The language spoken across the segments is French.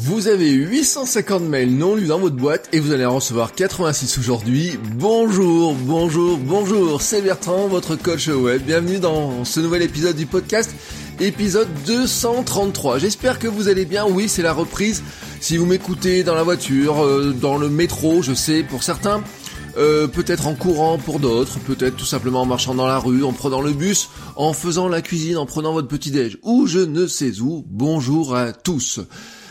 Vous avez 850 mails non lus dans votre boîte et vous allez en recevoir 86 aujourd'hui. Bonjour, bonjour, bonjour, c'est Bertrand, votre coach web. Bienvenue dans ce nouvel épisode du podcast, épisode 233. J'espère que vous allez bien. Oui, c'est la reprise. Si vous m'écoutez dans la voiture, euh, dans le métro, je sais, pour certains, euh, peut-être en courant pour d'autres, peut-être tout simplement en marchant dans la rue, en prenant le bus, en faisant la cuisine, en prenant votre petit déj, ou je ne sais où. Bonjour à tous.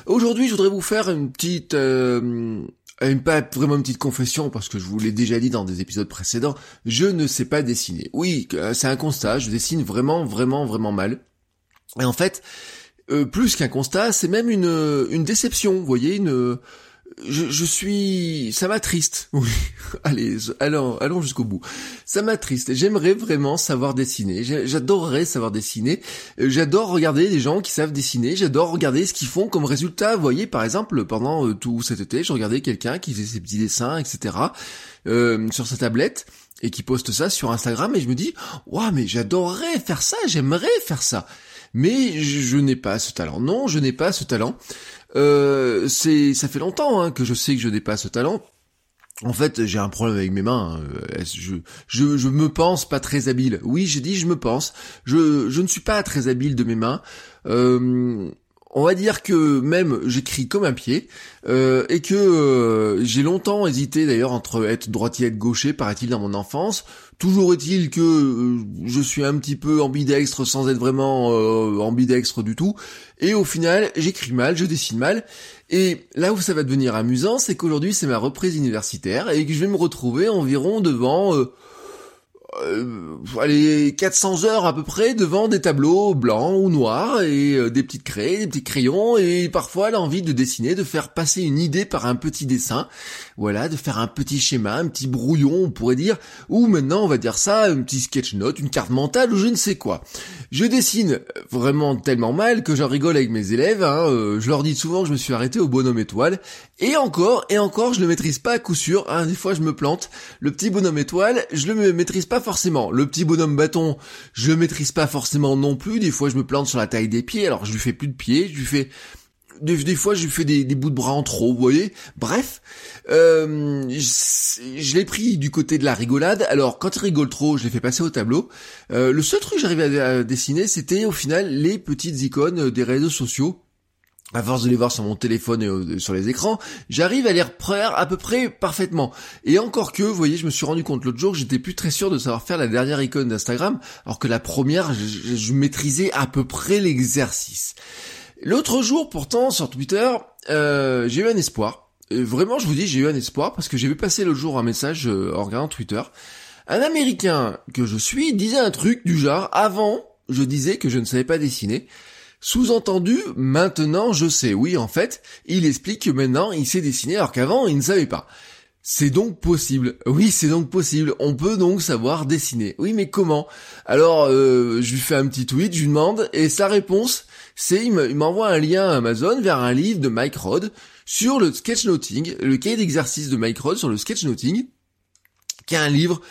Aujourd'hui, je voudrais vous faire une petite, euh, une, pas vraiment une petite confession parce que je vous l'ai déjà dit dans des épisodes précédents. Je ne sais pas dessiner. Oui, euh, c'est un constat. Je dessine vraiment, vraiment, vraiment mal. Et en fait, euh, plus qu'un constat, c'est même une, une déception. Vous voyez, une je, je, suis, ça m'attriste. Oui, allez, allons, allons jusqu'au bout. Ça m'attriste. J'aimerais vraiment savoir dessiner. J'adorerais savoir dessiner. Euh, j'adore regarder des gens qui savent dessiner. J'adore regarder ce qu'ils font comme résultat. Vous voyez, par exemple, pendant euh, tout cet été, je regardais quelqu'un qui faisait ses petits dessins, etc. Euh, sur sa tablette et qui poste ça sur Instagram et je me dis, waouh, mais j'adorerais faire ça. J'aimerais faire ça. Mais je, je n'ai pas ce talent. Non, je n'ai pas ce talent. Euh, c'est, ça fait longtemps hein, que je sais que je n'ai pas ce talent. En fait, j'ai un problème avec mes mains. Hein. Je, je, je me pense pas très habile. Oui, j'ai dit je me pense. Je, je ne suis pas très habile de mes mains. Euh, on va dire que même j'écris comme un pied euh, et que euh, j'ai longtemps hésité d'ailleurs entre être droitier et être gaucher, paraît-il dans mon enfance. Toujours est-il que euh, je suis un petit peu ambidextre sans être vraiment ambidextre du tout. Et au final, j'écris mal, je dessine mal. Et là où ça va devenir amusant, c'est qu'aujourd'hui c'est ma reprise universitaire et que je vais me retrouver environ devant euh, allez, 400 heures à peu près devant des tableaux blancs ou noirs et euh, des petites des petits crayons et parfois l'envie de dessiner, de faire passer une idée par un petit dessin, voilà, de faire un petit schéma, un petit brouillon on pourrait dire, ou maintenant on va dire ça, un petit sketch note, une carte mentale ou je ne sais quoi. Je dessine vraiment tellement mal que j'en rigole avec mes élèves, hein, euh, je leur dis souvent que je me suis arrêté au bonhomme étoile. Et encore, et encore je le maîtrise pas à coup sûr, hein, des fois je me plante, le petit bonhomme étoile, je le maîtrise pas forcément. Le petit bonhomme bâton, je le maîtrise pas forcément non plus. Des fois, je me plante sur la taille des pieds. Alors, je lui fais plus de pieds. Je lui fais des, fois, je lui fais des, bouts de bras en trop, vous voyez. Bref, euh, je, l'ai pris du côté de la rigolade. Alors, quand il rigole trop, je l'ai fait passer au tableau. Euh, le seul truc que j'arrivais à dessiner, c'était au final les petites icônes des réseaux sociaux à force de les voir sur mon téléphone et sur les écrans, j'arrive à les reprendre à peu près parfaitement. Et encore que, vous voyez, je me suis rendu compte l'autre jour que j'étais plus très sûr de savoir faire la dernière icône d'Instagram, alors que la première, je, maîtrisais à peu près l'exercice. L'autre jour, pourtant, sur Twitter, euh, j'ai eu un espoir. vraiment, je vous dis, j'ai eu un espoir parce que j'ai vu passer l'autre jour un message euh, en regardant Twitter. Un Américain que je suis disait un truc du genre, avant, je disais que je ne savais pas dessiner. Sous-entendu, maintenant je sais. Oui, en fait, il explique que maintenant il sait dessiner alors qu'avant il ne savait pas. C'est donc possible. Oui, c'est donc possible. On peut donc savoir dessiner. Oui, mais comment? Alors, euh, je lui fais un petit tweet, je lui demande, et sa réponse, c'est il m'envoie un lien Amazon vers un livre de Mike Rod sur le sketchnoting, le cahier d'exercice de Mike Rod sur le sketchnoting, qui est un livre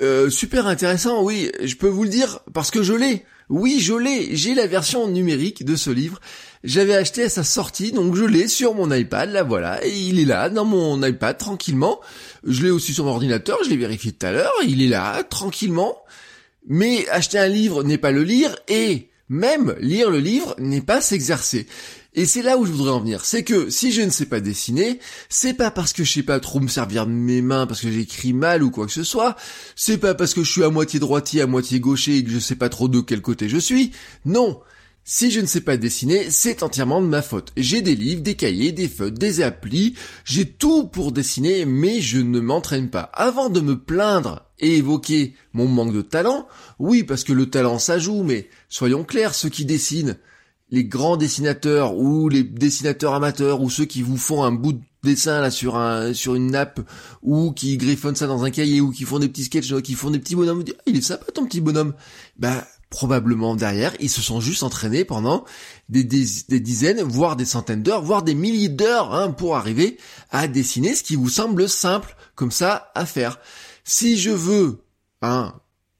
euh, super intéressant. Oui, je peux vous le dire parce que je l'ai. Oui, je l'ai, j'ai la version numérique de ce livre. J'avais acheté à sa sortie, donc je l'ai sur mon iPad, là voilà, et il est là dans mon iPad tranquillement. Je l'ai aussi sur mon ordinateur, je l'ai vérifié tout à l'heure, il est là tranquillement. Mais acheter un livre n'est pas le lire, et même lire le livre n'est pas s'exercer. Et c'est là où je voudrais en venir. C'est que si je ne sais pas dessiner, c'est pas parce que je sais pas trop me servir de mes mains, parce que j'écris mal ou quoi que ce soit. C'est pas parce que je suis à moitié droitier, à moitié gaucher et que je sais pas trop de quel côté je suis. Non. Si je ne sais pas dessiner, c'est entièrement de ma faute. J'ai des livres, des cahiers, des feutres, des applis, j'ai tout pour dessiner, mais je ne m'entraîne pas. Avant de me plaindre et évoquer mon manque de talent, oui, parce que le talent ça joue, mais soyons clairs, ceux qui dessinent, les grands dessinateurs ou les dessinateurs amateurs ou ceux qui vous font un bout de dessin là sur un sur une nappe ou qui griffonnent ça dans un cahier ou qui font des petits sketchs qui font des petits bonhommes ah, il est sympa ton petit bonhomme. Bah probablement derrière ils se sont juste entraînés pendant des, dizaines voire des centaines d'heures voire des milliers d'heures hein, pour arriver à dessiner ce qui vous semble simple comme ça à faire. Si je veux hein,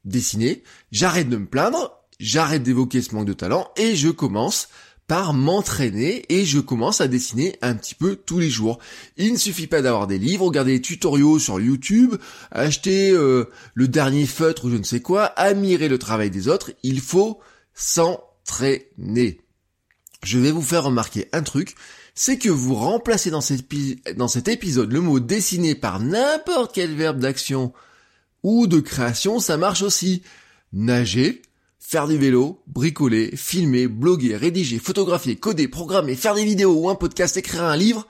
dessiner j'arrête de me plaindre j'arrête d'évoquer ce manque de talent et je commence par m'entraîner et je commence à dessiner un petit peu tous les jours. Il ne suffit pas d'avoir des livres, regarder des tutoriaux sur YouTube, acheter euh, le dernier feutre ou je ne sais quoi, admirer le travail des autres, il faut s'entraîner. Je vais vous faire remarquer un truc, c'est que vous remplacez dans cet, dans cet épisode le mot dessiner par n'importe quel verbe d'action ou de création, ça marche aussi. Nager, faire du vélo, bricoler, filmer, bloguer, rédiger, photographier, coder, programmer, faire des vidéos ou un podcast, écrire un livre.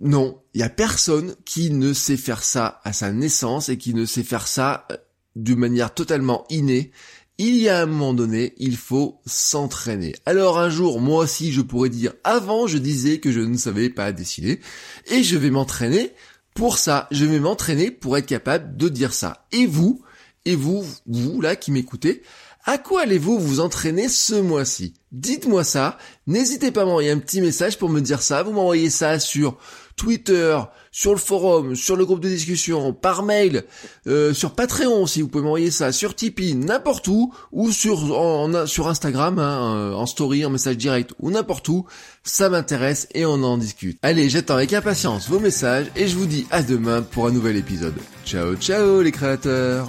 Non, il y a personne qui ne sait faire ça à sa naissance et qui ne sait faire ça euh, d'une manière totalement innée. Il y a un moment donné, il faut s'entraîner. Alors un jour, moi aussi, je pourrais dire, avant, je disais que je ne savais pas dessiner, et je vais m'entraîner pour ça. Je vais m'entraîner pour être capable de dire ça. Et vous, et vous, vous là qui m'écoutez, à quoi allez-vous vous entraîner ce mois-ci? Dites-moi ça. N'hésitez pas à m'envoyer un petit message pour me dire ça. Vous m'envoyez ça sur Twitter, sur le forum, sur le groupe de discussion, par mail, euh, sur Patreon si vous pouvez m'envoyer ça, sur Tipeee, n'importe où, ou sur Instagram, hein, euh, en story, en message direct, ou n'importe où. Ça m'intéresse et on en discute. Allez, j'attends avec impatience vos messages et je vous dis à demain pour un nouvel épisode. Ciao ciao les créateurs